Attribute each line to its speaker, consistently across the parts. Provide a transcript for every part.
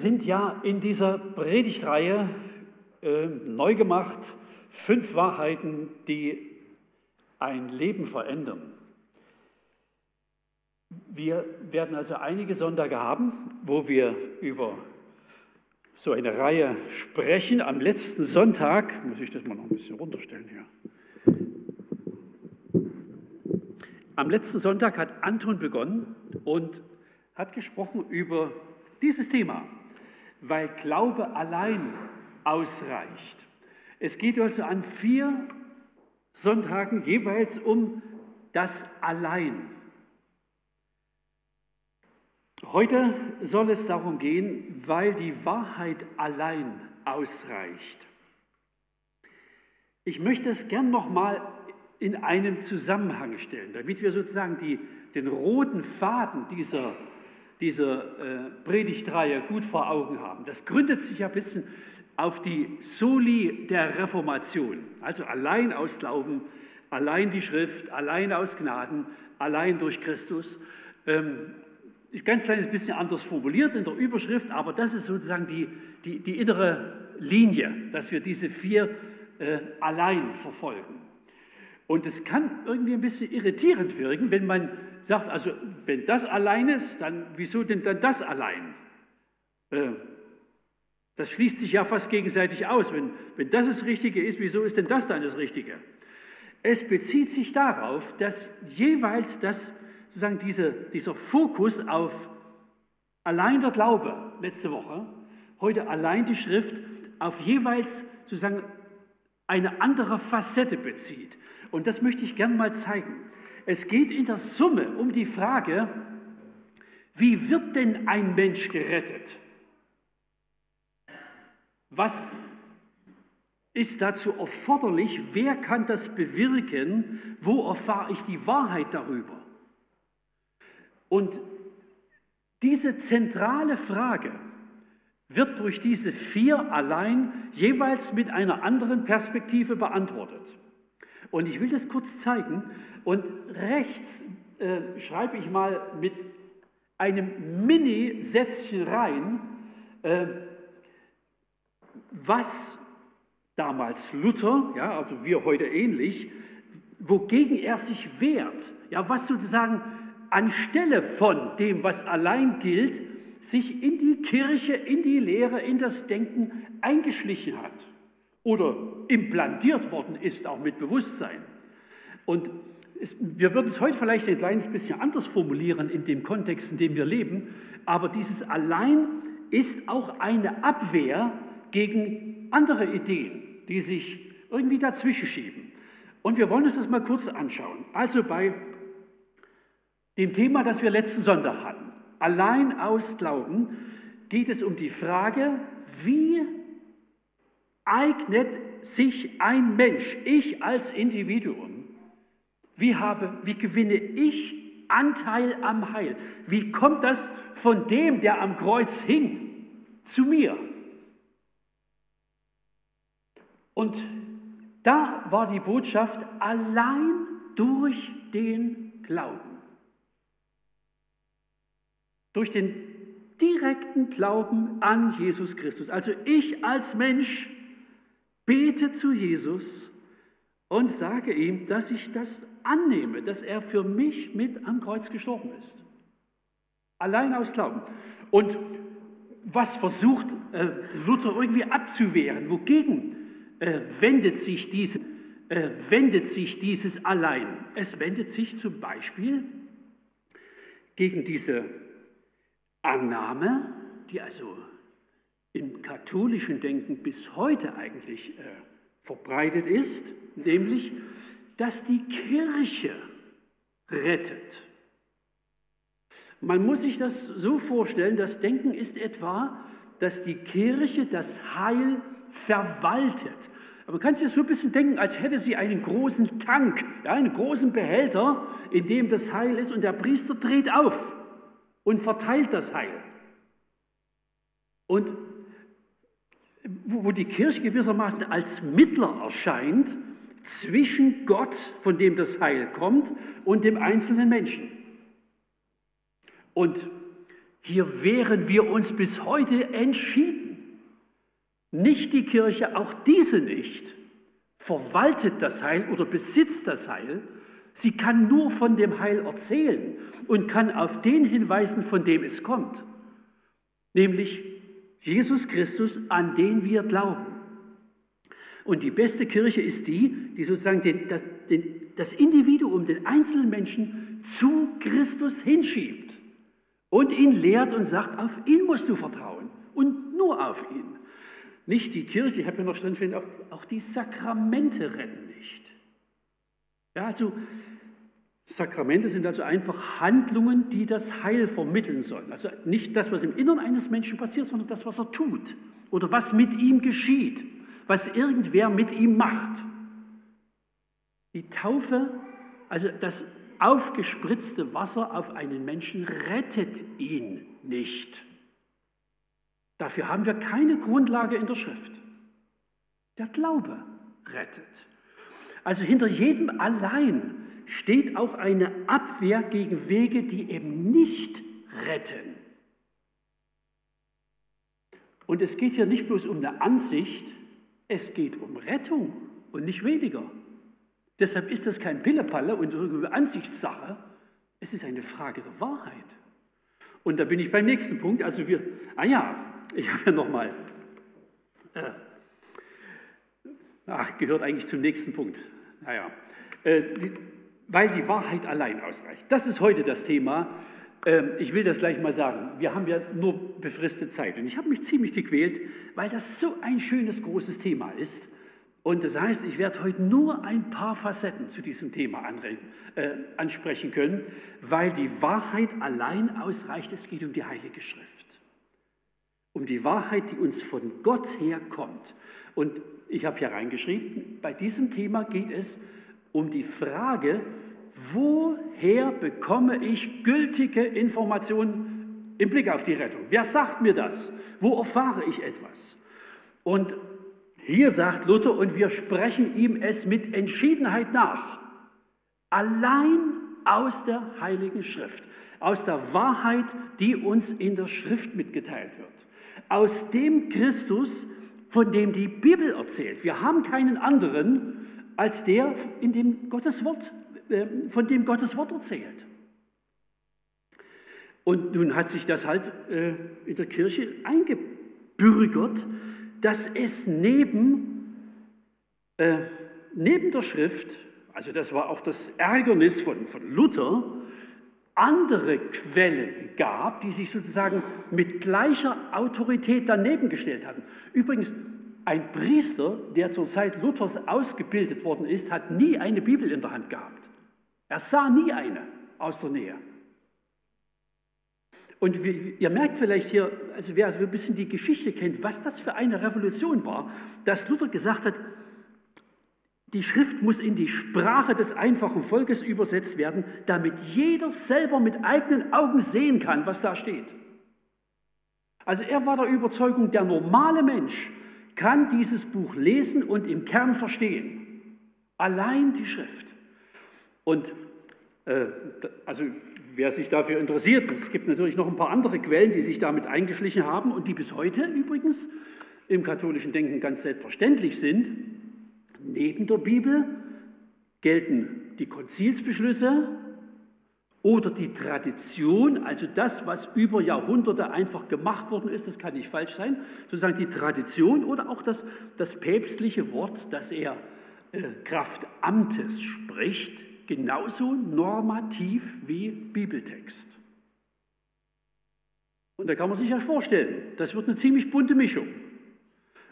Speaker 1: sind ja in dieser Predigtreihe äh, neu gemacht, fünf Wahrheiten, die ein Leben verändern. Wir werden also einige Sonntage haben, wo wir über so eine Reihe sprechen. Am letzten Sonntag, muss ich das mal noch ein bisschen runterstellen hier. Am letzten Sonntag hat Anton begonnen und hat gesprochen über dieses Thema, weil Glaube allein ausreicht. Es geht also an vier Sonntagen jeweils um das Allein. Heute soll es darum gehen, weil die Wahrheit allein ausreicht. Ich möchte es gern nochmal in einen Zusammenhang stellen, damit wir sozusagen die, den roten Faden dieser, dieser äh, Predigtreihe gut vor Augen haben. Das gründet sich ja ein bisschen auf die Soli der Reformation, also allein aus Glauben, allein die Schrift, allein aus Gnaden, allein durch Christus. Ähm, ganz kleines bisschen anders formuliert in der Überschrift, aber das ist sozusagen die, die, die innere Linie, dass wir diese vier äh, allein verfolgen. Und es kann irgendwie ein bisschen irritierend wirken, wenn man sagt, also wenn das allein ist, dann wieso denn dann das allein? Äh, das schließt sich ja fast gegenseitig aus. Wenn, wenn das das Richtige ist, wieso ist denn das dann das Richtige? Es bezieht sich darauf, dass jeweils das, sozusagen diese, dieser Fokus auf allein der Glaube letzte Woche, heute allein die Schrift, auf jeweils sozusagen eine andere Facette bezieht. Und das möchte ich gern mal zeigen. Es geht in der Summe um die Frage, wie wird denn ein Mensch gerettet? Was ist dazu erforderlich? Wer kann das bewirken? Wo erfahre ich die Wahrheit darüber? Und diese zentrale Frage wird durch diese vier allein jeweils mit einer anderen Perspektive beantwortet. Und ich will das kurz zeigen. Und rechts äh, schreibe ich mal mit einem Mini-Sätzchen rein, äh, was damals Luther, ja, also wir heute ähnlich, wogegen er sich wehrt, ja, was sozusagen anstelle von dem, was allein gilt, sich in die Kirche, in die Lehre, in das Denken eingeschlichen hat oder implantiert worden ist, auch mit Bewusstsein. Und es, wir würden es heute vielleicht ein kleines bisschen anders formulieren in dem Kontext, in dem wir leben, aber dieses Allein ist auch eine Abwehr gegen andere Ideen, die sich irgendwie dazwischen schieben. Und wir wollen uns das mal kurz anschauen. Also bei dem Thema, das wir letzten Sonntag hatten, allein aus Glauben, geht es um die Frage, wie eignet sich ein Mensch, ich als Individuum, wie, habe, wie gewinne ich Anteil am Heil? Wie kommt das von dem, der am Kreuz hing, zu mir? Und da war die Botschaft allein durch den Glauben. Durch den direkten Glauben an Jesus Christus. Also ich als Mensch bete zu Jesus und sage ihm, dass ich das annehme, dass er für mich mit am Kreuz gestorben ist. Allein aus Glauben. Und was versucht äh, Luther irgendwie abzuwehren? Wogegen äh, wendet, sich diese, äh, wendet sich dieses allein? Es wendet sich zum Beispiel gegen diese Annahme, die also im katholischen Denken bis heute eigentlich äh, verbreitet ist, nämlich, dass die Kirche rettet. Man muss sich das so vorstellen, das Denken ist etwa, dass die Kirche das Heil verwaltet. Aber man kann sich das so ein bisschen denken, als hätte sie einen großen Tank, ja, einen großen Behälter, in dem das Heil ist und der Priester dreht auf und verteilt das Heil. Und wo die Kirche gewissermaßen als Mittler erscheint zwischen Gott, von dem das Heil kommt, und dem einzelnen Menschen. Und Hier wehren wir uns bis heute entschieden. Nicht die Kirche, auch diese nicht, verwaltet das Heil oder besitzt das Heil. Sie kann nur von dem Heil erzählen und kann auf den hinweisen, von dem es kommt, nämlich Jesus Christus, an den wir glauben. Und die beste Kirche ist die, die sozusagen den, das, den, das Individuum, den einzelnen Menschen zu Christus hinschiebt und ihn lehrt und sagt, auf ihn musst du vertrauen und nur auf ihn. Nicht die Kirche, ich habe ja noch auch, auch die Sakramente retten nicht. Ja, also Sakramente sind also einfach Handlungen, die das Heil vermitteln sollen. Also nicht das, was im Innern eines Menschen passiert, sondern das, was er tut oder was mit ihm geschieht was irgendwer mit ihm macht. Die Taufe, also das aufgespritzte Wasser auf einen Menschen, rettet ihn nicht. Dafür haben wir keine Grundlage in der Schrift. Der Glaube rettet. Also hinter jedem allein steht auch eine Abwehr gegen Wege, die eben nicht retten. Und es geht hier nicht bloß um eine Ansicht, es geht um Rettung und nicht weniger. Deshalb ist das kein Pillepalle und irgendeine Ansichtssache. Es ist eine Frage der Wahrheit. Und da bin ich beim nächsten Punkt. Also wir, ah ja, ich habe ja nochmal, äh, ach, gehört eigentlich zum nächsten Punkt. Naja, äh, die, weil die Wahrheit allein ausreicht. Das ist heute das Thema. Ähm, ich will das gleich mal sagen. Wir haben ja nur befristete Zeit. Und ich habe mich ziemlich gequält, weil das so ein schönes, großes Thema ist. Und das heißt, ich werde heute nur ein paar Facetten zu diesem Thema äh, ansprechen können, weil die Wahrheit allein ausreicht. Es geht um die Heilige Schrift. Um die Wahrheit, die uns von Gott her kommt. Und ich habe hier reingeschrieben, bei diesem Thema geht es um die Frage, woher bekomme ich gültige Informationen im Blick auf die Rettung? Wer sagt mir das? Wo erfahre ich etwas? Und hier sagt Luther, und wir sprechen ihm es mit Entschiedenheit nach, allein aus der Heiligen Schrift, aus der Wahrheit, die uns in der Schrift mitgeteilt wird, aus dem Christus, von dem die Bibel erzählt. Wir haben keinen anderen als der, in dem Gottes Wort äh, von dem Gottes Wort erzählt. Und nun hat sich das halt äh, in der Kirche eingebürgert, dass es neben, äh, neben der Schrift, also das war auch das Ärgernis von, von Luther, andere Quellen gab, die sich sozusagen mit gleicher Autorität daneben gestellt hatten. Übrigens, ein Priester, der zur Zeit Luthers ausgebildet worden ist, hat nie eine Bibel in der Hand gehabt. Er sah nie eine aus der Nähe. Und ihr merkt vielleicht hier, also wer ein bisschen die Geschichte kennt, was das für eine Revolution war, dass Luther gesagt hat, die Schrift muss in die Sprache des einfachen Volkes übersetzt werden, damit jeder selber mit eigenen Augen sehen kann, was da steht. Also er war der Überzeugung, der normale Mensch kann dieses Buch lesen und im Kern verstehen. Allein die Schrift. Und äh, also wer sich dafür interessiert, es gibt natürlich noch ein paar andere Quellen, die sich damit eingeschlichen haben und die bis heute übrigens im katholischen Denken ganz selbstverständlich sind. Neben der Bibel gelten die Konzilsbeschlüsse oder die Tradition, also das, was über Jahrhunderte einfach gemacht worden ist, das kann nicht falsch sein, sozusagen die Tradition oder auch das, das päpstliche Wort, das er äh, Kraft Amtes spricht, genauso normativ wie Bibeltext. Und da kann man sich ja vorstellen, das wird eine ziemlich bunte Mischung.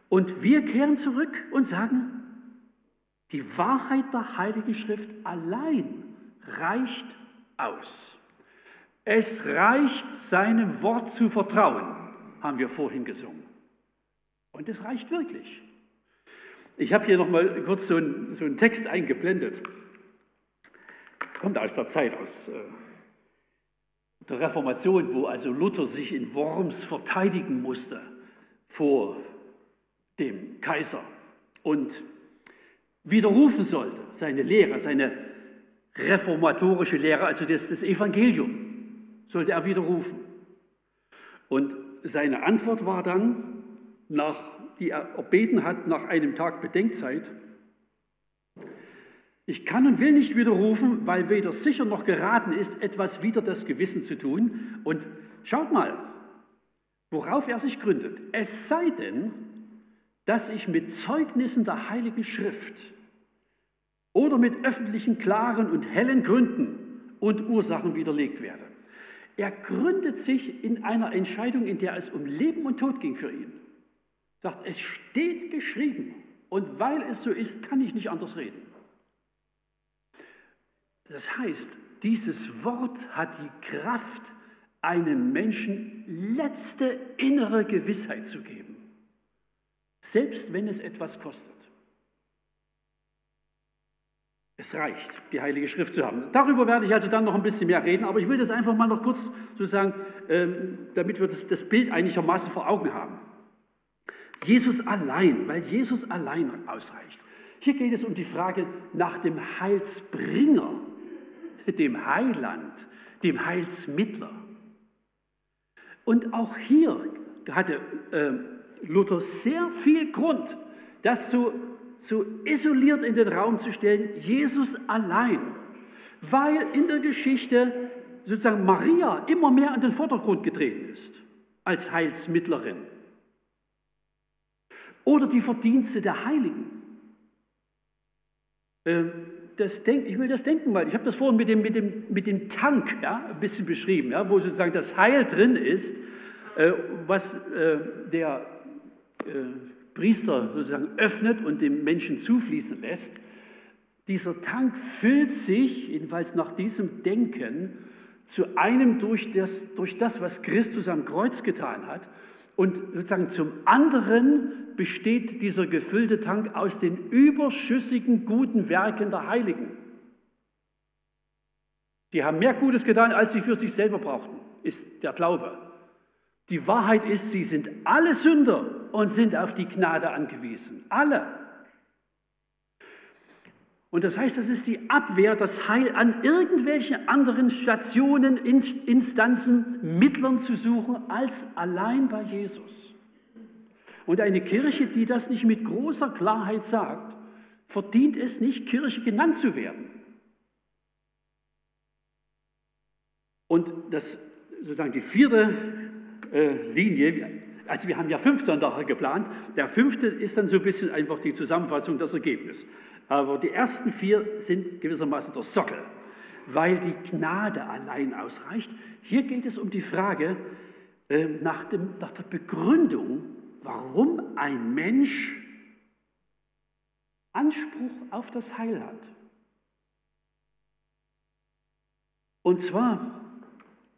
Speaker 1: Und wir kehren zurück und sagen, die Wahrheit der Heiligen Schrift allein reicht aus. Es reicht, seinem Wort zu vertrauen, haben wir vorhin gesungen. Und es reicht wirklich. Ich habe hier nochmal kurz so einen, so einen Text eingeblendet kommt aus der Zeit, aus äh, der Reformation, wo also Luther sich in Worms verteidigen musste vor dem Kaiser und widerrufen sollte, seine Lehre, seine reformatorische Lehre, also das, das Evangelium, sollte er widerrufen. Und seine Antwort war dann, nach, die er erbeten hat, nach einem Tag Bedenkzeit, ich kann und will nicht widerrufen, weil weder sicher noch geraten ist, etwas wider das Gewissen zu tun. Und schaut mal, worauf er sich gründet. Es sei denn, dass ich mit Zeugnissen der Heiligen Schrift oder mit öffentlichen, klaren und hellen Gründen und Ursachen widerlegt werde. Er gründet sich in einer Entscheidung, in der es um Leben und Tod ging für ihn. Er sagt, es steht geschrieben und weil es so ist, kann ich nicht anders reden. Das heißt, dieses Wort hat die Kraft, einem Menschen letzte innere Gewissheit zu geben, selbst wenn es etwas kostet. Es reicht, die Heilige Schrift zu haben. Darüber werde ich also dann noch ein bisschen mehr reden, aber ich will das einfach mal noch kurz sozusagen, ähm, damit wir das, Bild einigermaßen vor Augen haben. Jesus allein, weil Jesus allein ausreicht. Hier geht es um die Frage nach dem Heilsbringer, dem Heiland, dem Heilsmittler. Und auch hier hatte äh, Luther sehr viel Grund, das so, so isoliert in den Raum zu stellen, Jesus allein, weil in der Geschichte sozusagen Maria immer mehr in den Vordergrund getreten ist als Heilsmittlerin. Oder die Verdienste der Heiligen. Ähm, das Denk, ich will das denken, weil ich habe das vorhin mit dem, mit dem, mit dem Tank ja, ein bisschen beschrieben, ja, wo sozusagen das Heil drin ist, äh, was äh, der äh, Priester sozusagen öffnet und dem Menschen zufließen lässt. Dieser Tank füllt sich, jedenfalls nach diesem Denken, zu einem durch das, durch das, was Christus am Kreuz getan hat. Und sozusagen zum anderen besteht dieser gefüllte Tank aus den überschüssigen guten Werken der Heiligen. Die haben mehr Gutes getan, als sie für sich selber brauchten, ist der Glaube. Die Wahrheit ist, sie sind alle Sünder und sind auf die Gnade angewiesen. Alle. Und das heißt, das ist die Abwehr, das Heil an irgendwelchen anderen Stationen, Instanzen, Mittlern zu suchen, als allein bei Jesus. Und eine Kirche, die das nicht mit großer Klarheit sagt, verdient es nicht, Kirche genannt zu werden. Und das sozusagen die vierte Linie, also wir haben ja fünf Sonntage geplant, der fünfte ist dann so ein bisschen einfach die Zusammenfassung, das Ergebnis. Aber die ersten vier sind gewissermaßen der Sockel, weil die Gnade allein ausreicht. Hier geht es um die Frage äh, nach, dem, nach der Begründung warum ein Mensch Anspruch auf das Heil hat. Und zwar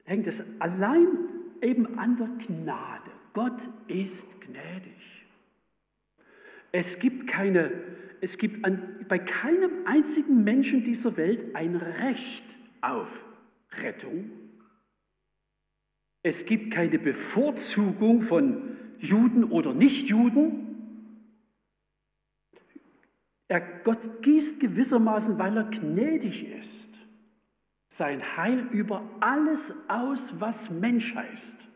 Speaker 1: hängt es allein eben an der Gnade. Gott ist gnädig. Es gibt keine, es gibt an, bei keinem einzigen Menschen dieser Welt ein Recht auf Rettung. Es gibt keine Bevorzugung von Juden oder Nichtjuden. Er, Gott gießt gewissermaßen, weil er gnädig ist, sein Heil über alles aus, was Mensch heißt.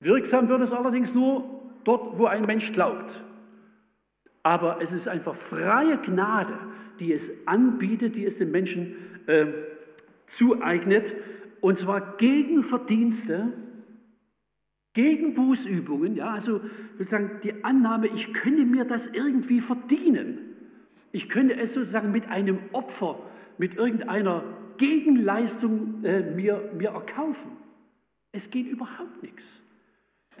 Speaker 1: Wirksam wird es allerdings nur dort, wo ein Mensch glaubt. Aber es ist einfach freie Gnade, die es anbietet, die es den Menschen äh, zueignet, und zwar gegen Verdienste, gegen Bußübungen, ja, also sozusagen die Annahme, ich könne mir das irgendwie verdienen. Ich könnte es sozusagen mit einem Opfer, mit irgendeiner Gegenleistung äh, mir, mir erkaufen. Es geht überhaupt nichts.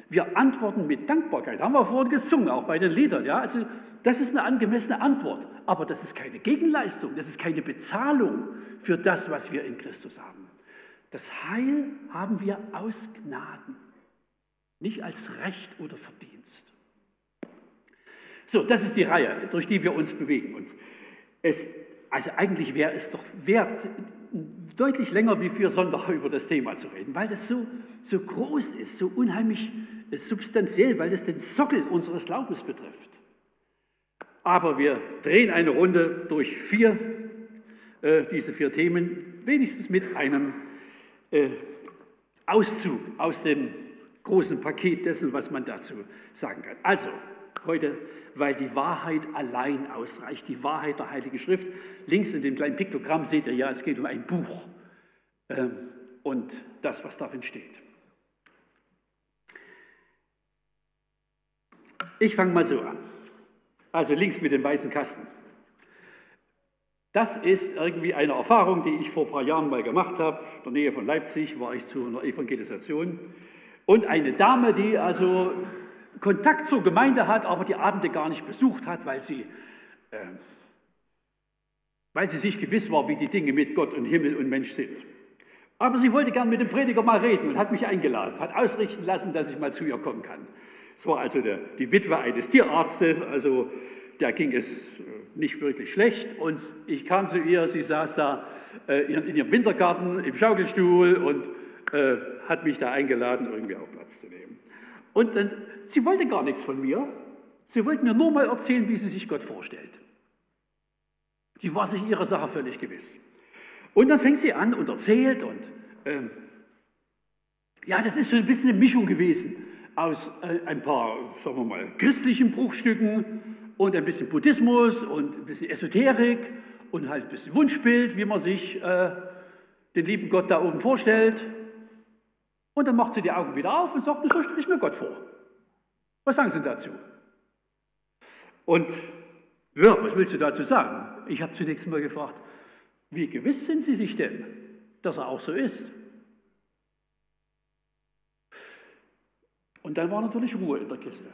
Speaker 1: Wir antworten mit Dankbarkeit. Haben wir vorhin gesungen, auch bei den Liedern. Ja? Also, das ist eine angemessene Antwort. Aber das ist keine Gegenleistung. Das ist keine Bezahlung für das, was wir in Christus haben. Das Heil haben wir aus Gnaden nicht als Recht oder Verdienst. So, das ist die Reihe, durch die wir uns bewegen. Und es, also eigentlich wäre es doch wert, deutlich länger wie vier Sonntage über das Thema zu reden, weil das so, so groß ist, so unheimlich substanziell, weil das den Sockel unseres Glaubens betrifft. Aber wir drehen eine Runde durch vier, äh, diese vier Themen, wenigstens mit einem äh, Auszug aus dem großen Paket dessen, was man dazu sagen kann. Also, heute, weil die Wahrheit allein ausreicht, die Wahrheit der Heiligen Schrift. Links in dem kleinen Piktogramm seht ihr ja, es geht um ein Buch ähm, und das, was darin steht. Ich fange mal so an. Also links mit dem weißen Kasten. Das ist irgendwie eine Erfahrung, die ich vor ein paar Jahren mal gemacht habe. In der Nähe von Leipzig war ich zu einer Evangelisation. Und eine Dame, die also Kontakt zur Gemeinde hat, aber die Abende gar nicht besucht hat, weil sie, äh, weil sie sich gewiss war, wie die Dinge mit Gott und Himmel und Mensch sind. Aber sie wollte gern mit dem Prediger mal reden und hat mich eingeladen, hat ausrichten lassen, dass ich mal zu ihr kommen kann. Es war also der, die Witwe eines Tierarztes, also der ging es äh, nicht wirklich schlecht. Und ich kam zu ihr, sie saß da äh, in ihrem Wintergarten im Schaukelstuhl und äh, hat mich da eingeladen, irgendwie auch Platz zu nehmen. Und dann, sie wollte gar nichts von mir. Sie wollte mir nur mal erzählen, wie sie sich Gott vorstellt. Die war sich ihrer Sache völlig gewiss. Und dann fängt sie an und erzählt und ähm, ja, das ist so ein bisschen eine Mischung gewesen aus äh, ein paar, sagen wir mal, christlichen Bruchstücken und ein bisschen Buddhismus und ein bisschen Esoterik und halt ein bisschen Wunschbild, wie man sich äh, den lieben Gott da oben vorstellt. Und dann macht sie die Augen wieder auf und sagt, so stelle ich mir Gott vor. Was sagen Sie dazu? Und ja, was willst du dazu sagen? Ich habe zunächst mal gefragt, wie gewiss sind Sie sich denn, dass er auch so ist? Und dann war natürlich Ruhe in der Kiste.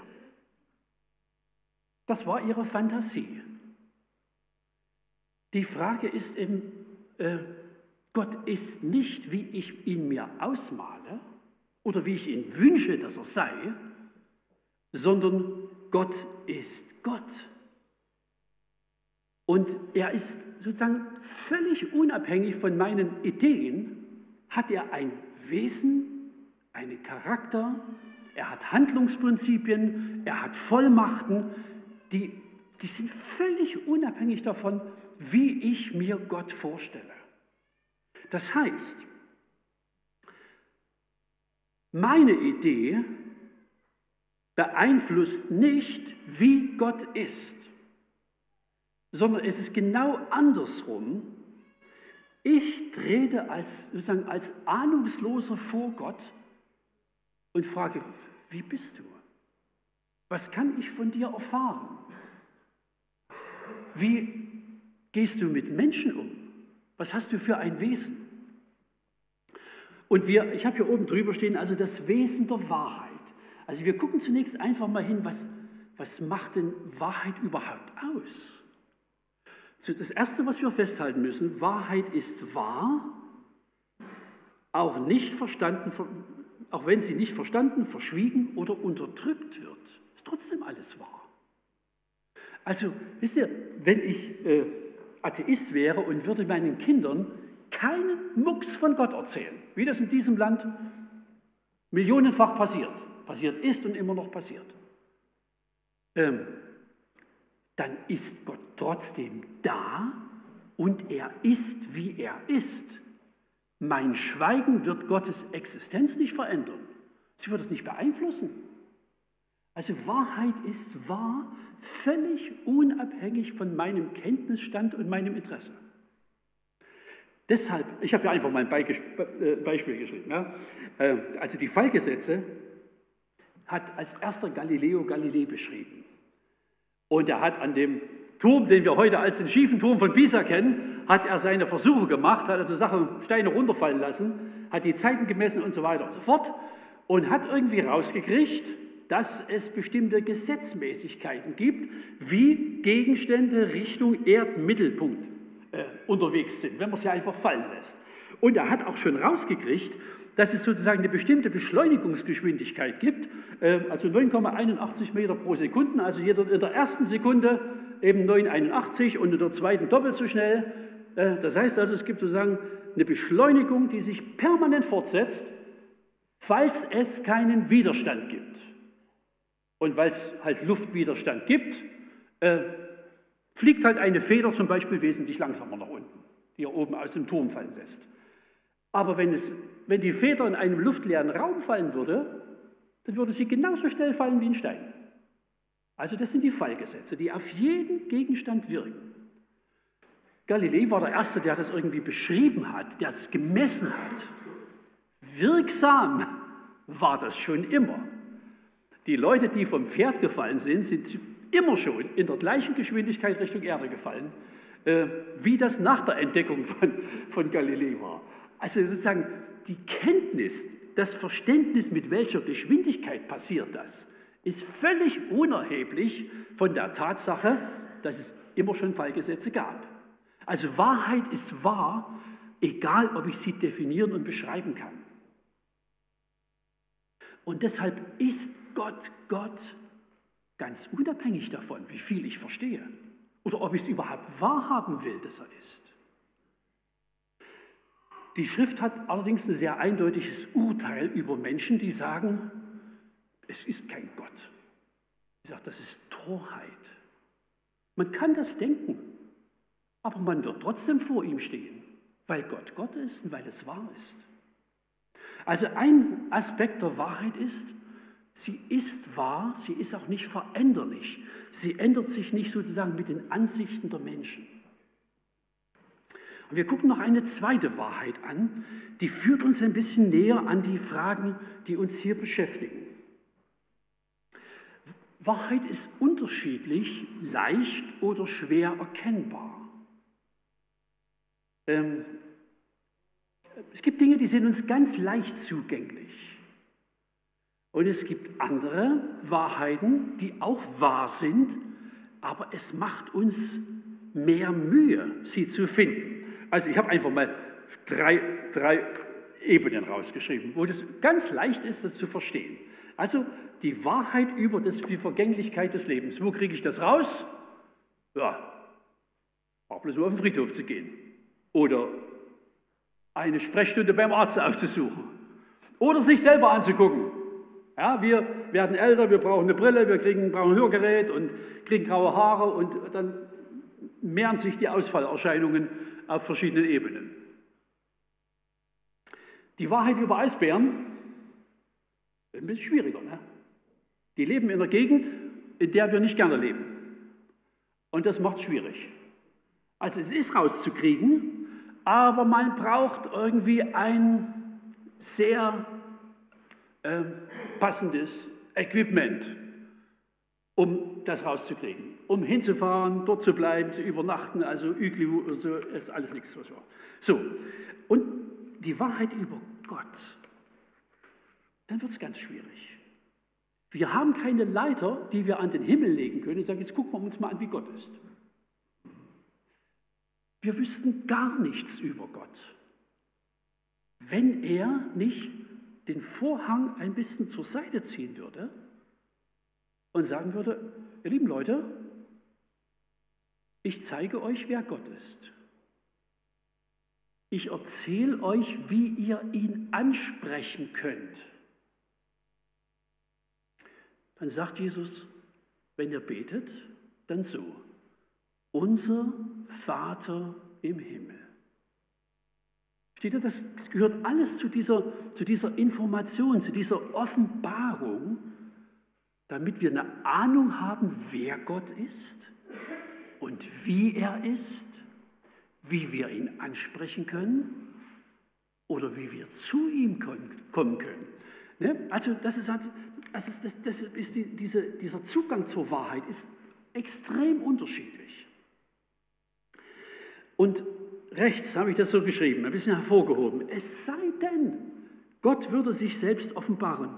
Speaker 1: Das war ihre Fantasie. Die Frage ist eben, äh, Gott ist nicht, wie ich ihn mir ausmale oder wie ich ihn wünsche, dass er sei, sondern Gott ist Gott. Und er ist sozusagen völlig unabhängig von meinen Ideen, hat er ein Wesen, einen Charakter, er hat Handlungsprinzipien, er hat Vollmachten, die, die sind völlig unabhängig davon, wie ich mir Gott vorstelle. Das heißt, meine Idee beeinflusst nicht, wie Gott ist, sondern es ist genau andersrum. Ich trete als, sozusagen als Ahnungsloser vor Gott und frage, wie bist du? Was kann ich von dir erfahren? Wie gehst du mit Menschen um? Was hast du für ein Wesen? Und wir, ich habe hier oben drüber stehen, also das Wesen der Wahrheit. Also wir gucken zunächst einfach mal hin, was, was macht denn Wahrheit überhaupt aus? Das Erste, was wir festhalten müssen, Wahrheit ist wahr, auch nicht verstanden auch wenn sie nicht verstanden, verschwiegen oder unterdrückt wird, ist trotzdem alles wahr. Also, wisst ihr, wenn ich äh, Atheist wäre und würde meinen Kindern keinen Mucks von Gott erzählen, wie das in diesem Land millionenfach passiert, passiert ist und immer noch passiert, ähm, dann ist Gott trotzdem da und er ist, wie er ist. Mein Schweigen wird Gottes Existenz nicht verändern. Sie wird es nicht beeinflussen. Also Wahrheit ist wahr, völlig unabhängig von meinem Kenntnisstand und meinem Interesse. Deshalb, ich habe ja einfach mal ein äh, Beispiel geschrieben. Ja. Äh, also die Fallgesetze hat als erster Galileo Galilei beschrieben. Und er hat an dem Turm, den wir heute als den schiefen Turm von Pisa kennen, hat er seine Versuche gemacht, hat also Sachen, Steine runterfallen lassen, hat die Zeiten gemessen und so weiter und so fort und hat irgendwie rausgekriegt, dass es bestimmte Gesetzmäßigkeiten gibt, wie Gegenstände Richtung Erdmittelpunkt äh, unterwegs sind, wenn man sie einfach fallen lässt. Und er hat auch schon rausgekriegt, dass es sozusagen eine bestimmte Beschleunigungsgeschwindigkeit gibt, äh, also 9,81 Meter pro Sekunde, also jeder in der ersten Sekunde eben 981 und in der zweiten doppelt so schnell. Äh, das heißt also, es gibt sozusagen eine Beschleunigung, die sich permanent fortsetzt, falls es keinen Widerstand gibt. Und weil es halt Luftwiderstand gibt, äh, fliegt halt eine Feder zum Beispiel wesentlich langsamer nach unten, die er oben aus dem Turm fallen lässt. Aber wenn, es, wenn die Feder in einem luftleeren Raum fallen würde, dann würde sie genauso schnell fallen wie ein Stein. Also das sind die Fallgesetze, die auf jeden Gegenstand wirken. Galilei war der Erste, der das irgendwie beschrieben hat, der es gemessen hat. Wirksam war das schon immer. Die Leute, die vom Pferd gefallen sind, sind immer schon in der gleichen Geschwindigkeit Richtung Erde gefallen, äh, wie das nach der Entdeckung von, von Galilei war. Also sozusagen die Kenntnis, das Verständnis, mit welcher Geschwindigkeit passiert das, ist völlig unerheblich von der Tatsache, dass es immer schon Fallgesetze gab. Also Wahrheit ist wahr, egal ob ich sie definieren und beschreiben kann. Und deshalb ist Gott Gott ganz unabhängig davon, wie viel ich verstehe oder ob ich es überhaupt wahrhaben will, dass er ist. Die Schrift hat allerdings ein sehr eindeutiges Urteil über Menschen, die sagen, es ist kein Gott. Sie sagt, das ist Torheit. Man kann das denken, aber man wird trotzdem vor ihm stehen, weil Gott Gott ist und weil es wahr ist. Also ein Aspekt der Wahrheit ist, sie ist wahr, sie ist auch nicht veränderlich. Sie ändert sich nicht sozusagen mit den Ansichten der Menschen. Wir gucken noch eine zweite Wahrheit an, die führt uns ein bisschen näher an die Fragen, die uns hier beschäftigen. Wahrheit ist unterschiedlich, leicht oder schwer erkennbar. Ähm, es gibt Dinge, die sind uns ganz leicht zugänglich. Und es gibt andere Wahrheiten, die auch wahr sind, aber es macht uns mehr Mühe, sie zu finden. Also ich habe einfach mal drei, drei Ebenen rausgeschrieben, wo das ganz leicht ist, das zu verstehen. Also die Wahrheit über das, die Vergänglichkeit des Lebens. Wo kriege ich das raus? Ja, auch bloß nur auf den Friedhof zu gehen. Oder eine Sprechstunde beim Arzt aufzusuchen. Oder sich selber anzugucken. Ja, wir werden älter, wir brauchen eine Brille, wir kriegen, brauchen ein Hörgerät und kriegen graue Haare und dann mehren sich die Ausfallerscheinungen auf verschiedenen Ebenen. Die Wahrheit über Eisbären ist ein bisschen schwieriger. Ne? Die leben in einer Gegend, in der wir nicht gerne leben. Und das macht es schwierig. Also es ist rauszukriegen, aber man braucht irgendwie ein sehr äh, passendes Equipment, um das rauszukriegen. Um hinzufahren, dort zu bleiben, zu übernachten, also Iglu und so, ist alles nichts. So, und die Wahrheit über Gott, dann wird es ganz schwierig. Wir haben keine Leiter, die wir an den Himmel legen können und sagen, jetzt gucken wir uns mal an, wie Gott ist. Wir wüssten gar nichts über Gott, wenn er nicht den Vorhang ein bisschen zur Seite ziehen würde und sagen würde, ihr lieben Leute, ich zeige euch, wer Gott ist. Ich erzähle euch, wie ihr ihn ansprechen könnt. Dann sagt Jesus, wenn ihr betet, dann so, unser Vater im Himmel. Steht ihr, das gehört alles zu dieser, zu dieser Information, zu dieser Offenbarung, damit wir eine Ahnung haben, wer Gott ist und wie er ist, wie wir ihn ansprechen können oder wie wir zu ihm kommen können. Ne? Also das ist, also das, ist die, diese, dieser Zugang zur Wahrheit ist extrem unterschiedlich. Und rechts habe ich das so geschrieben, ein bisschen hervorgehoben. Es sei denn, Gott würde sich selbst offenbaren.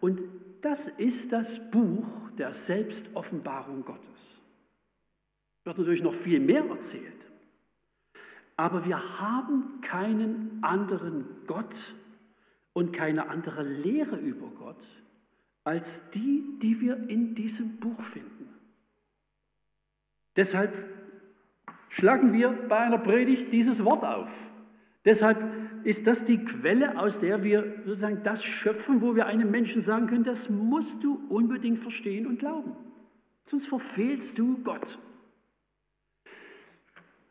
Speaker 1: Und das ist das Buch der Selbstoffenbarung Gottes. Wird natürlich noch viel mehr erzählt. Aber wir haben keinen anderen Gott und keine andere Lehre über Gott als die, die wir in diesem Buch finden. Deshalb schlagen wir bei einer Predigt dieses Wort auf. Deshalb ist das die Quelle, aus der wir sozusagen das schöpfen, wo wir einem Menschen sagen können, das musst du unbedingt verstehen und glauben. Sonst verfehlst du Gott.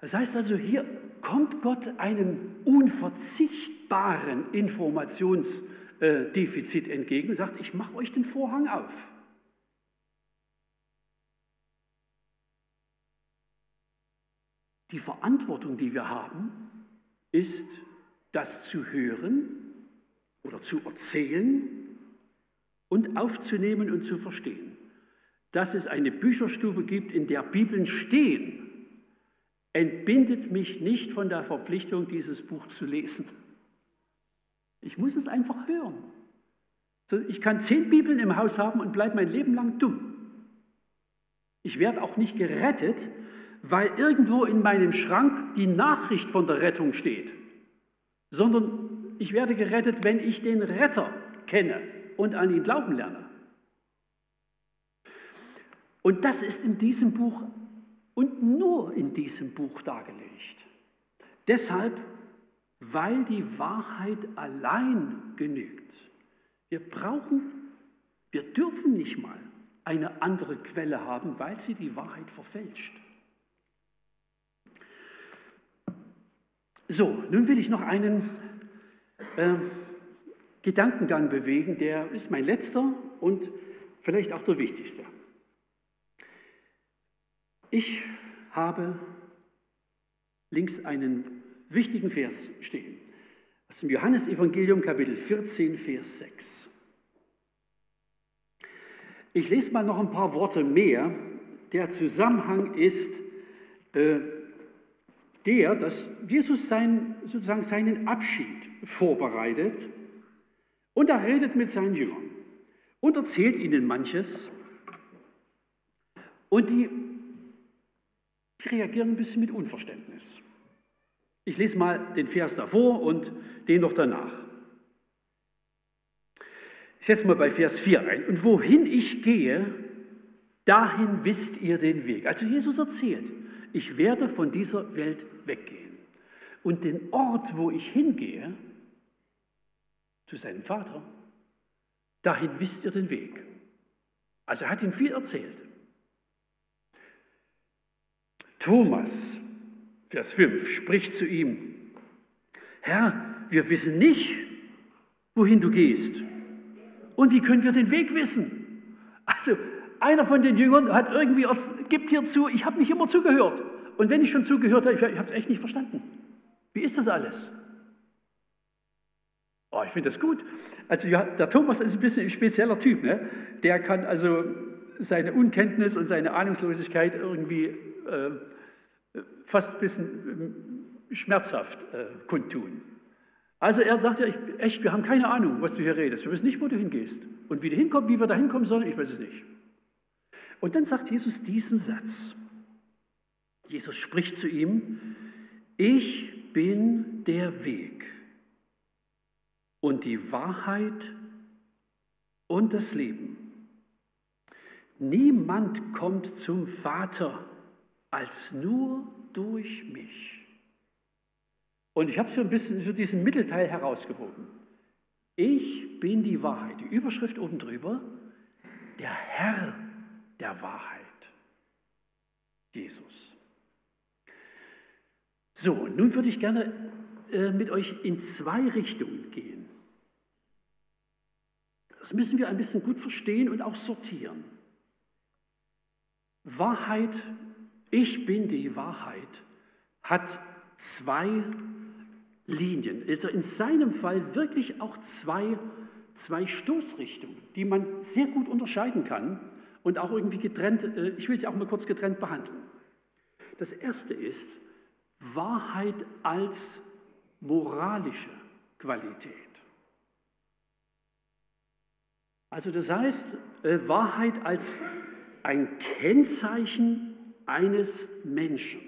Speaker 1: Das heißt also, hier kommt Gott einem unverzichtbaren Informationsschatz Defizit entgegen und sagt, ich mache euch den Vorhang auf. Die Verantwortung, die wir haben, ist, das zu hören oder zu erzählen und aufzunehmen und zu verstehen. Dass es eine Bücherstube gibt, in der Bibeln stehen, entbindet mich nicht von der Verpflichtung, dieses Buch zu lesen. Ich muss es einfach hören. Ich kann zehn Bibeln im Haus haben und bleibe mein Leben lang dumm. Ich werde auch nicht gerettet, weil irgendwo in meinem Schrank die Nachricht von der Rettung steht, sondern ich werde gerettet, wenn ich den Retter kenne und an ihn glauben lerne. Und das ist in diesem Buch und nur in diesem Buch dargelegt. Deshalb, weil die Wahrheit allein genügt. Wir brauchen, wir dürfen nicht mal eine andere Quelle haben, weil sie die Wahrheit verfälscht. So, nun will ich noch einen äh, Gedankengang bewegen, der ist mein letzter und vielleicht auch der wichtigste. Ich habe links einen wichtigen Vers stehen, aus dem Johannesevangelium Kapitel 14, Vers 6. Ich lese mal noch ein paar Worte mehr. Der Zusammenhang ist äh, der, dass Jesus sein, sozusagen seinen Abschied vorbereitet und er redet mit seinen Jüngern und erzählt ihnen manches. Und die, die reagieren ein bisschen mit Unverständnis. Ich lese mal den Vers davor und den noch danach. Ich setze mal bei Vers 4 ein. Und wohin ich gehe, dahin wisst ihr den Weg. Also Jesus erzählt, ich werde von dieser Welt weggehen. Und den Ort, wo ich hingehe, zu seinem Vater, dahin wisst ihr den Weg. Also er hat ihm viel erzählt. Thomas, Vers 5, spricht zu ihm, Herr, wir wissen nicht, wohin du gehst. Und wie können wir den Weg wissen? Also einer von den Jüngern hat irgendwie, gibt hier zu, ich habe nicht immer zugehört. Und wenn ich schon zugehört habe, ich, habe es echt nicht verstanden. Wie ist das alles? Oh, ich finde das gut. Also ja, der Thomas ist ein bisschen ein spezieller Typ. Ne? Der kann also seine Unkenntnis und seine Ahnungslosigkeit irgendwie fast ein bisschen äh, schmerzhaft äh, kundtun. Also er sagt ja, ich, echt, wir haben keine Ahnung, was du hier redest. Wir wissen nicht, wo du hingehst. Und wie du hinkommst, wie wir da hinkommen sollen, ich weiß es nicht. Und dann sagt Jesus diesen Satz. Jesus spricht zu ihm, ich bin der Weg und die Wahrheit und das Leben. Niemand kommt zum Vater als nur durch mich. Und ich habe so ein bisschen so diesen Mittelteil herausgehoben. Ich bin die Wahrheit. Die Überschrift oben drüber, der Herr der Wahrheit. Jesus. So, nun würde ich gerne äh, mit euch in zwei Richtungen gehen. Das müssen wir ein bisschen gut verstehen und auch sortieren. Wahrheit, ich bin die Wahrheit, hat zwei Linien. Also in seinem Fall wirklich auch zwei, zwei Stoßrichtungen, die man sehr gut unterscheiden kann und auch irgendwie getrennt, äh, ich will sie auch mal kurz getrennt behandeln. Das erste ist Wahrheit als moralische Qualität. Also das heißt, äh, Wahrheit als ein Kennzeichen eines Menschen.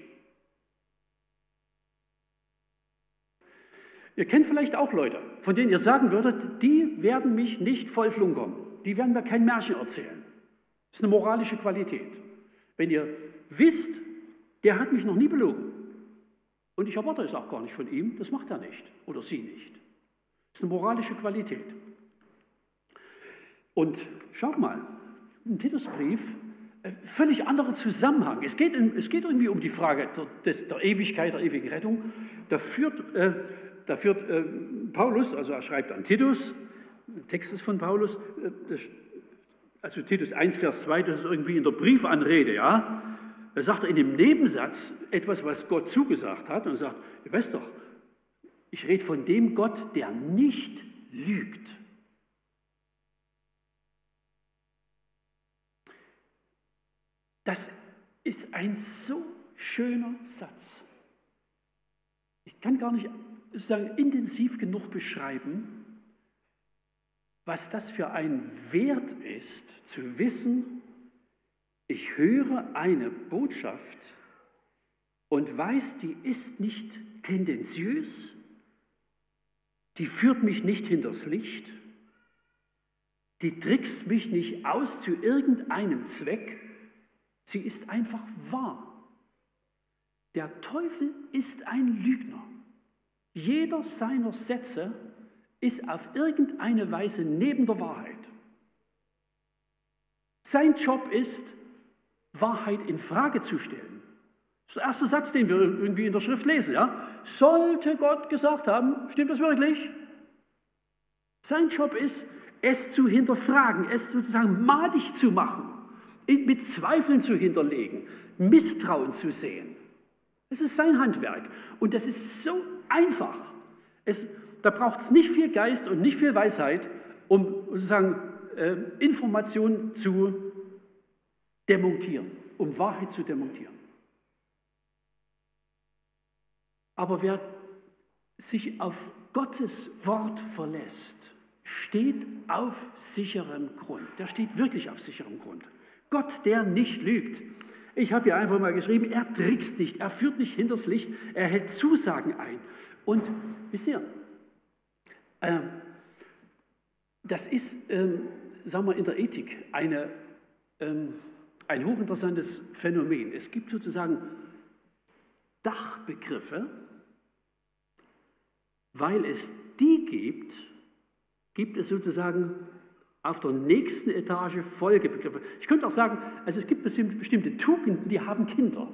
Speaker 1: Ihr kennt vielleicht auch Leute, von denen ihr sagen würdet, die werden mich nicht voll flunkern, die werden mir kein Märchen erzählen. Das ist eine moralische Qualität. Wenn ihr wisst, der hat mich noch nie belogen und ich erwarte es auch gar nicht von ihm, das macht er nicht oder sie nicht. Das ist eine moralische Qualität. Und schaut mal, im Titusbrief, völlig anderer Zusammenhang. Es geht, es geht irgendwie um die Frage der, der Ewigkeit, der ewigen Rettung. Da führt, äh, da führt äh, Paulus, also er schreibt an Titus, Text ist von Paulus, äh, das, also Titus 1, Vers 2, das ist irgendwie in der Briefanrede, ja. Da sagt er in dem Nebensatz etwas, was Gott zugesagt hat und sagt, ihr wisst doch, ich rede von dem Gott, der nicht lügt. Das ist ein so schöner Satz. Ich kann gar nicht sozusagen intensiv genug beschreiben, was das für ein Wert ist, zu wissen, ich höre eine Botschaft und weiß, die ist nicht tendenziös, die führt mich nicht hinters Licht, die trickst mich nicht aus zu irgendeinem Zweck, sie ist einfach wahr. Der Teufel ist ein Lügner. Jeder seiner Sätze ist auf irgendeine Weise neben der Wahrheit. Sein Job ist, Wahrheit in Frage zu stellen. Das ist der erste Satz, den wir irgendwie in der Schrift lesen. Ja? Sollte Gott gesagt haben, stimmt das wirklich? Sein Job ist, es zu hinterfragen, es sozusagen madig zu machen, mit Zweifeln zu hinterlegen, Misstrauen zu sehen. Es ist sein Handwerk und das ist so einfach. Es, da braucht es nicht viel Geist und nicht viel Weisheit, um sozusagen äh, Informationen zu demontieren, um Wahrheit zu demontieren. Aber wer sich auf Gottes Wort verlässt, steht auf sicherem Grund. Der steht wirklich auf sicherem Grund. Gott, der nicht lügt. Ich habe hier einfach mal geschrieben, er trickst nicht, er führt nicht hinters Licht, er hält Zusagen ein. Und wisst ihr, äh, das ist, ähm, sagen wir, in der Ethik eine, ähm, ein hochinteressantes Phänomen. Es gibt sozusagen Dachbegriffe, weil es die gibt, gibt es sozusagen auf der nächsten Etage Folgebegriffe. Ich könnte auch sagen, also es gibt bestimmte Tugenden, die haben Kinder.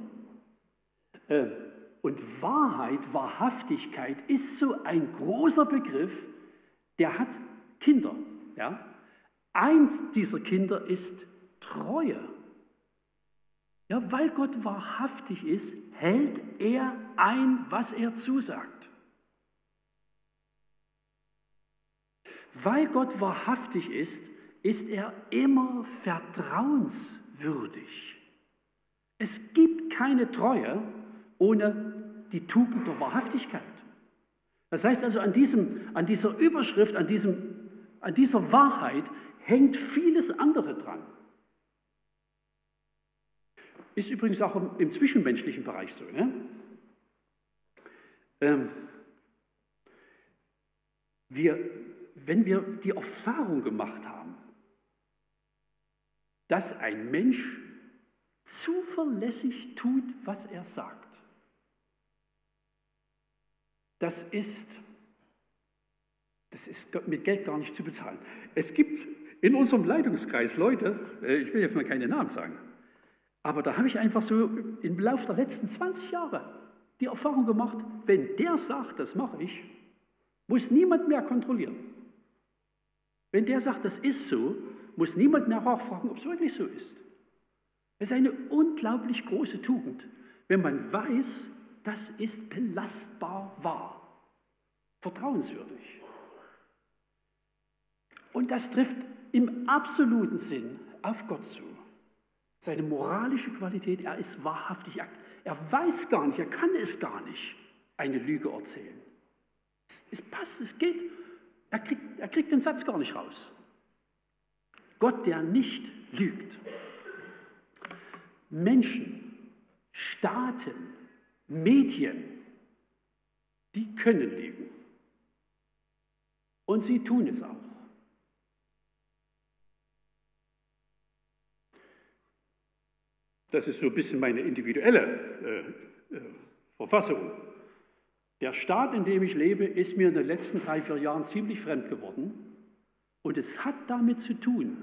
Speaker 1: Äh, und Wahrheit, Wahrhaftigkeit ist so ein großer Begriff, der hat Kinder. Ja? Eins dieser Kinder ist Treue. Ja, weil Gott wahrhaftig ist, hält er ein, was er zusagt. Weil Gott wahrhaftig ist, ist er immer vertrauenswürdig. Es gibt keine Treue ohne die Tugend der Wahrhaftigkeit. Das heißt also, an, diesem, an dieser Überschrift, an, diesem, an dieser Wahrheit hängt vieles andere dran. Ist übrigens auch im, zwischenmenschlichen Bereich so. Ne? Ähm, wir, wenn wir die Erfahrung gemacht haben, dass ein Mensch zuverlässig tut, was er sagt, das ist, das ist mit Geld gar nicht zu bezahlen. Es gibt in unserem Leitungskreis Leute, äh, ich will jetzt mal keine Namen sagen, aber da habe ich einfach so im Laufe der letzten 20 Jahre die Erfahrung gemacht, wenn der sagt, das mache ich, muss niemand mehr kontrollieren. Wenn der sagt, das ist so, muss niemand nachfragen, ob es wirklich so ist. Es ist eine unglaublich große Tugend, wenn man weiß, das ist belastbar wahr, vertrauenswürdig. Und das trifft im absoluten Sinn auf Gott zu. Seine moralische Qualität, er ist wahrhaftig, er, er weiß gar nicht, er kann es gar nicht, eine Lüge erzählen. Es, es passt, es geht. Er kriegt, er kriegt den Satz gar nicht raus. Gott, der nicht lügt. Menschen, Staaten, Medien, die können lügen. Und sie tun es auch. Das ist so ein bisschen meine individuelle äh, äh, Verfassung. Der Staat, in dem ich lebe, ist mir in den letzten drei, vier Jahren ziemlich fremd geworden. Und es hat damit zu tun,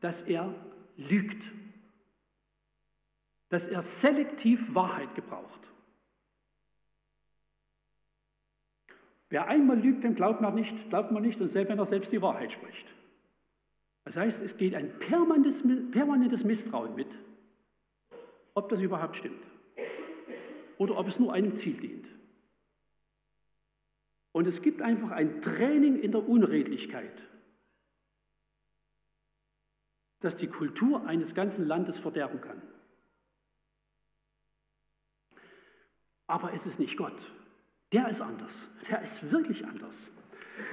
Speaker 1: dass er lügt, dass er selektiv Wahrheit gebraucht. Wer einmal lügt, dem glaubt man nicht, glaubt man nicht und selbst wenn er selbst die Wahrheit spricht. Das heißt, es geht ein permanentes, permanentes Misstrauen mit, ob das überhaupt stimmt oder ob es nur einem Ziel dient. Und es gibt einfach ein Training in der Unredlichkeit, das die Kultur eines ganzen Landes verderben kann. Aber es ist nicht Gott. Der ist anders. Der ist wirklich anders.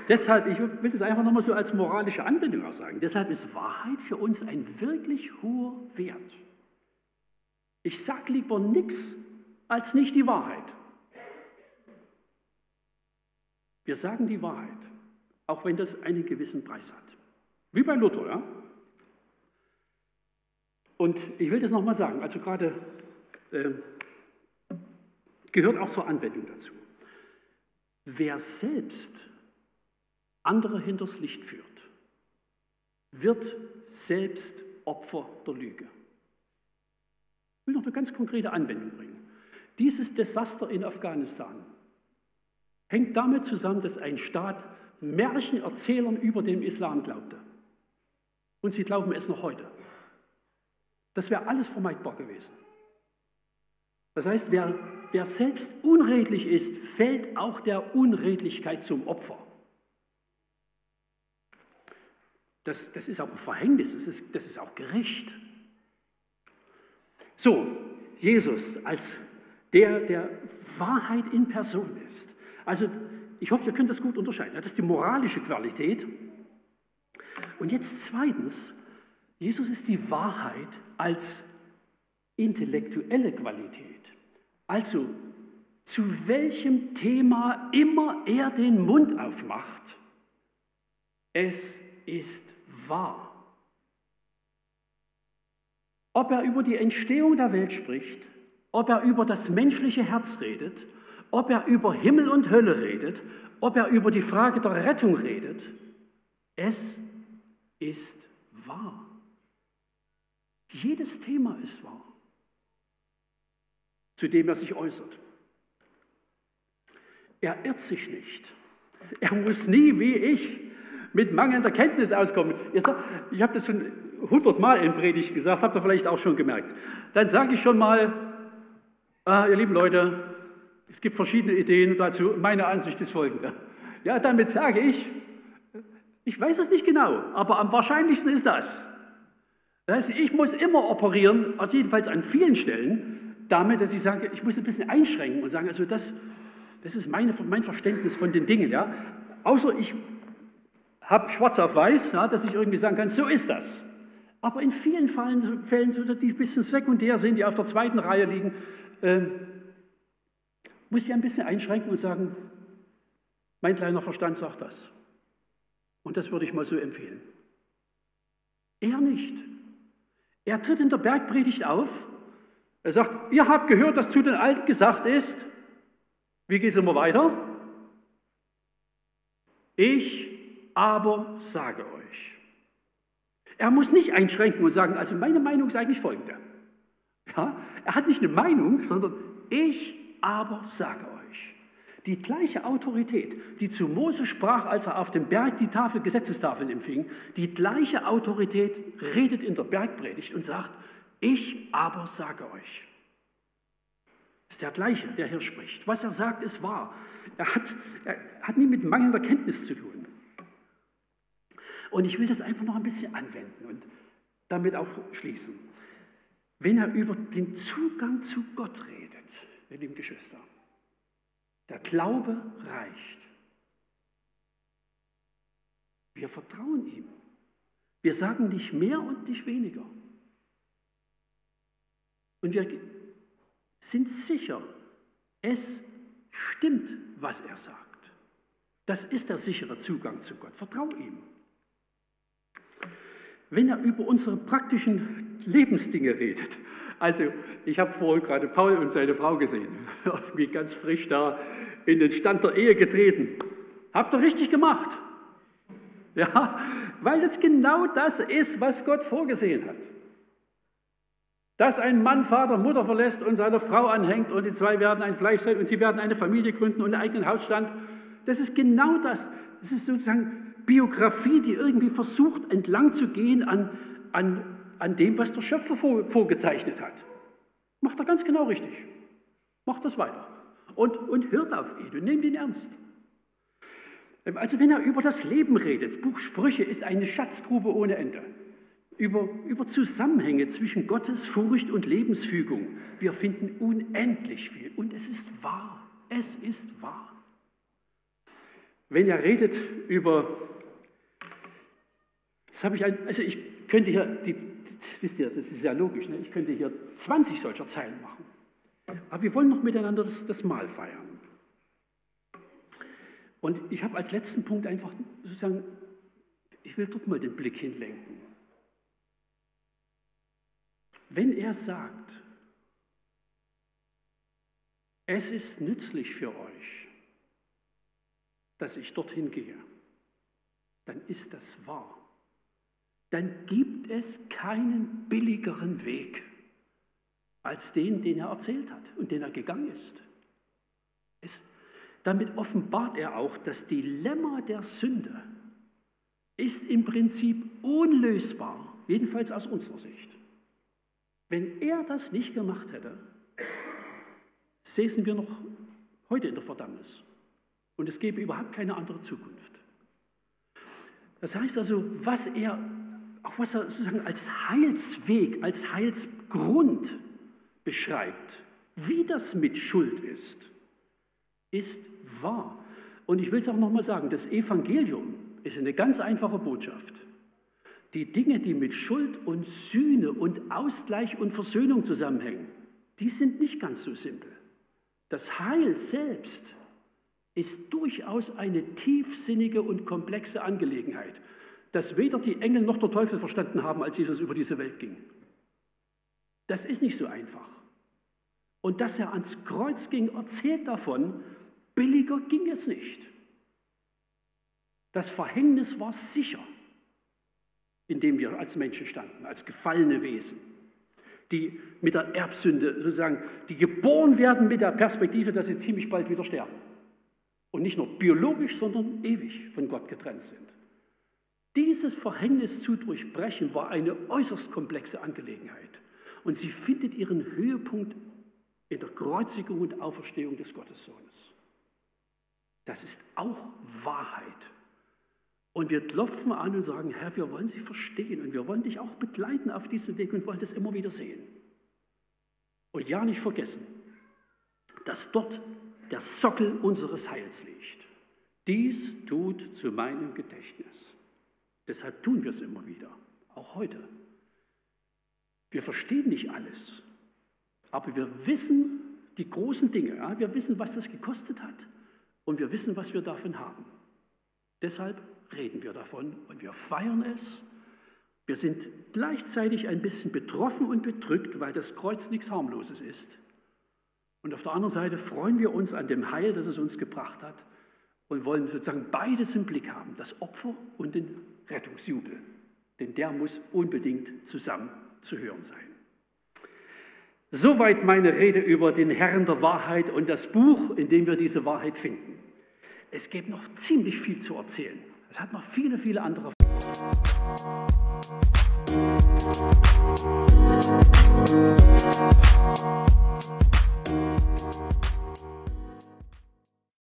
Speaker 1: Deshalb, ich will das einfach nochmal so als moralische Anwendung auch sagen, deshalb ist Wahrheit für uns ein wirklich hoher Wert. Ich sage lieber nichts als nicht die Wahrheit. Wir sagen die Wahrheit, auch wenn das einen gewissen Preis hat. Wie bei Luther, ja? Und ich will das nochmal sagen, also gerade äh, gehört auch zur Anwendung dazu. Wer selbst andere hinters Licht führt, wird selbst Opfer der Lüge. Ich will noch eine ganz konkrete Anwendung bringen. Dieses Desaster in Afghanistan hängt damit zusammen, dass ein Staat Märchenerzählern über den Islam glaubte. Und sie glauben es noch heute. Das wäre alles vermeidbar gewesen. Das heißt, wer, wer selbst unredlich ist, fällt auch der Unredlichkeit zum Opfer. Das, das ist auch ein Verhängnis, das ist, das ist auch Gericht. So, Jesus als der, der Wahrheit in Person ist. Also, ich hoffe, ihr könnt das gut unterscheiden. Das ist die moralische Qualität. Und jetzt zweitens, Jesus ist die Wahrheit als intellektuelle Qualität. Also, zu welchem Thema immer er den Mund aufmacht, es ist wahr. Ob er über die Entstehung der Welt spricht, ob er über das menschliche Herz redet, ob er über Himmel und Hölle redet, ob er über die Frage der Rettung redet, es ist wahr. Jedes Thema ist wahr, zu dem er sich äußert. Er irrt sich nicht. Er muss nie wie ich mit mangelnder Kenntnis auskommen. Ich habe das schon hundertmal in Predigt gesagt, habt ihr vielleicht auch schon gemerkt. Dann sage ich schon mal, ah, ihr lieben Leute, es gibt verschiedene Ideen dazu. Meine Ansicht ist folgende. Ja, damit sage ich, ich weiß es nicht genau, aber am wahrscheinlichsten ist das. Das heißt, ich muss immer operieren, also jedenfalls an vielen Stellen, damit, dass ich sage, ich muss ein bisschen einschränken und sagen, also das, das ist meine, mein Verständnis von den Dingen. Ja? Außer ich habe schwarz auf weiß, ja, dass ich irgendwie sagen kann, so ist das. Aber in vielen Fällen, Fällen die ein bisschen sekundär sind, die auf der zweiten Reihe liegen, äh, muss ich ein bisschen einschränken und sagen, mein kleiner Verstand sagt das. Und das würde ich mal so empfehlen. Er nicht. Er tritt in der Bergpredigt auf. Er sagt, ihr habt gehört, dass zu den Alten gesagt ist. Wie geht es immer weiter? Ich aber sage euch. Er muss nicht einschränken und sagen, also meine Meinung ist eigentlich folgende. Ja, er hat nicht eine Meinung, sondern ich aber sage euch. Die gleiche Autorität, die zu Mose sprach, als er auf dem Berg die Tafel, Gesetzestafeln empfing, die gleiche Autorität redet in der Bergpredigt und sagt, ich aber sage euch. Ist der gleiche, der hier spricht. Was er sagt, ist wahr. Er hat, er hat nie mit mangelnder Kenntnis zu tun. Und ich will das einfach noch ein bisschen anwenden und damit auch schließen. Wenn er über den Zugang zu Gott redet, ihr lieben Geschwister. Der Glaube reicht. Wir vertrauen ihm. Wir sagen nicht mehr und nicht weniger. Und wir sind sicher, es stimmt, was er sagt. Das ist der sichere Zugang zu Gott. Vertrau ihm. Wenn er über unsere praktischen Lebensdinge redet, also, ich habe vorhin gerade Paul und seine Frau gesehen, irgendwie ganz frisch da in den Stand der Ehe getreten. Habt ihr richtig gemacht. Ja, weil es genau das ist, was Gott vorgesehen hat. Dass ein Mann Vater, Mutter verlässt und seiner Frau anhängt und die zwei werden ein Fleisch sein und sie werden eine Familie gründen und einen eigenen Hausstand. Das ist genau das. Das ist sozusagen Biografie, die irgendwie versucht, entlang zu gehen an, an, an dem, was der Schöpfer vor, vorgezeichnet hat. Macht er ganz genau richtig. Macht das weiter. Und, und hört auf ihn und nehmt ihn ernst. Also wenn er über das Leben redet, das Buch Sprüche ist eine Schatzgrube ohne Ende. Über, über Zusammenhänge zwischen Gottes Furcht und Lebensfügung. Wir finden unendlich viel. Und es ist wahr. Es ist wahr. Wenn er redet über, das habe ich, also ich könnte hier, die, wisst ihr, das ist ja logisch, ne? ich könnte hier 20 solcher Zeilen machen. Aber wir wollen noch miteinander das, das Mahl feiern. Und ich habe als letzten Punkt einfach sozusagen, ich will dort mal den Blick hinlenken. Wenn er sagt, es ist nützlich für euch, dass ich dorthin gehe, dann ist das wahr. Dann gibt es keinen billigeren Weg als den, den er erzählt hat und den er gegangen ist. Es, damit offenbart er auch, das Dilemma der Sünde ist im Prinzip unlösbar, jedenfalls aus unserer Sicht. Wenn er das nicht gemacht hätte, säßen wir noch heute in der Verdammnis. Und es gäbe überhaupt keine andere Zukunft. Das heißt also, was er, auch was er sozusagen als Heilsweg, als Heilsgrund beschreibt, wie das mit Schuld ist, ist wahr. Und ich will es auch nochmal sagen, das Evangelium ist eine ganz einfache Botschaft. Die Dinge, die mit Schuld und Sühne und Ausgleich und Versöhnung zusammenhängen, die sind nicht ganz so simpel. Das Heil selbst ist durchaus eine tiefsinnige und komplexe Angelegenheit, das weder die Engel noch der Teufel verstanden haben, als Jesus über diese Welt ging. Das ist nicht so einfach. Und dass er ans Kreuz ging, erzählt davon, billiger ging es nicht. Das Verhängnis war sicher, in dem wir als Menschen standen, als gefallene Wesen, die mit der Erbsünde sozusagen, die geboren werden mit der Perspektive, dass sie ziemlich bald wieder sterben und nicht nur biologisch, sondern ewig von Gott getrennt sind. Dieses Verhängnis zu durchbrechen war eine äußerst komplexe Angelegenheit und sie findet ihren Höhepunkt in der Kreuzigung und Auferstehung des Gottessohnes. Das ist auch Wahrheit. Und wir klopfen an und sagen, Herr, wir wollen Sie verstehen und wir wollen dich auch begleiten auf diesem Weg und wollen das immer wieder sehen. Und ja, nicht vergessen, dass dort der Sockel unseres Heils liegt. Dies tut zu meinem Gedächtnis. Deshalb tun wir es immer wieder, auch heute. Wir verstehen nicht alles, aber wir wissen die großen Dinge. Ja? Wir wissen, was das gekostet hat und wir wissen, was wir davon haben. Deshalb reden wir davon und wir feiern es. Wir sind gleichzeitig ein bisschen betroffen und bedrückt, weil das Kreuz nichts harmloses ist. Und auf der anderen Seite freuen wir uns an dem Heil, das es uns gebracht hat und wollen sozusagen beides im Blick haben, das Opfer und den Rettungsjubel. Denn der muss unbedingt zusammen zu hören sein. Soweit meine Rede über den Herrn der Wahrheit und das Buch, in dem wir diese Wahrheit finden. Es gibt noch ziemlich viel zu erzählen. Es hat noch viele, viele andere. Musik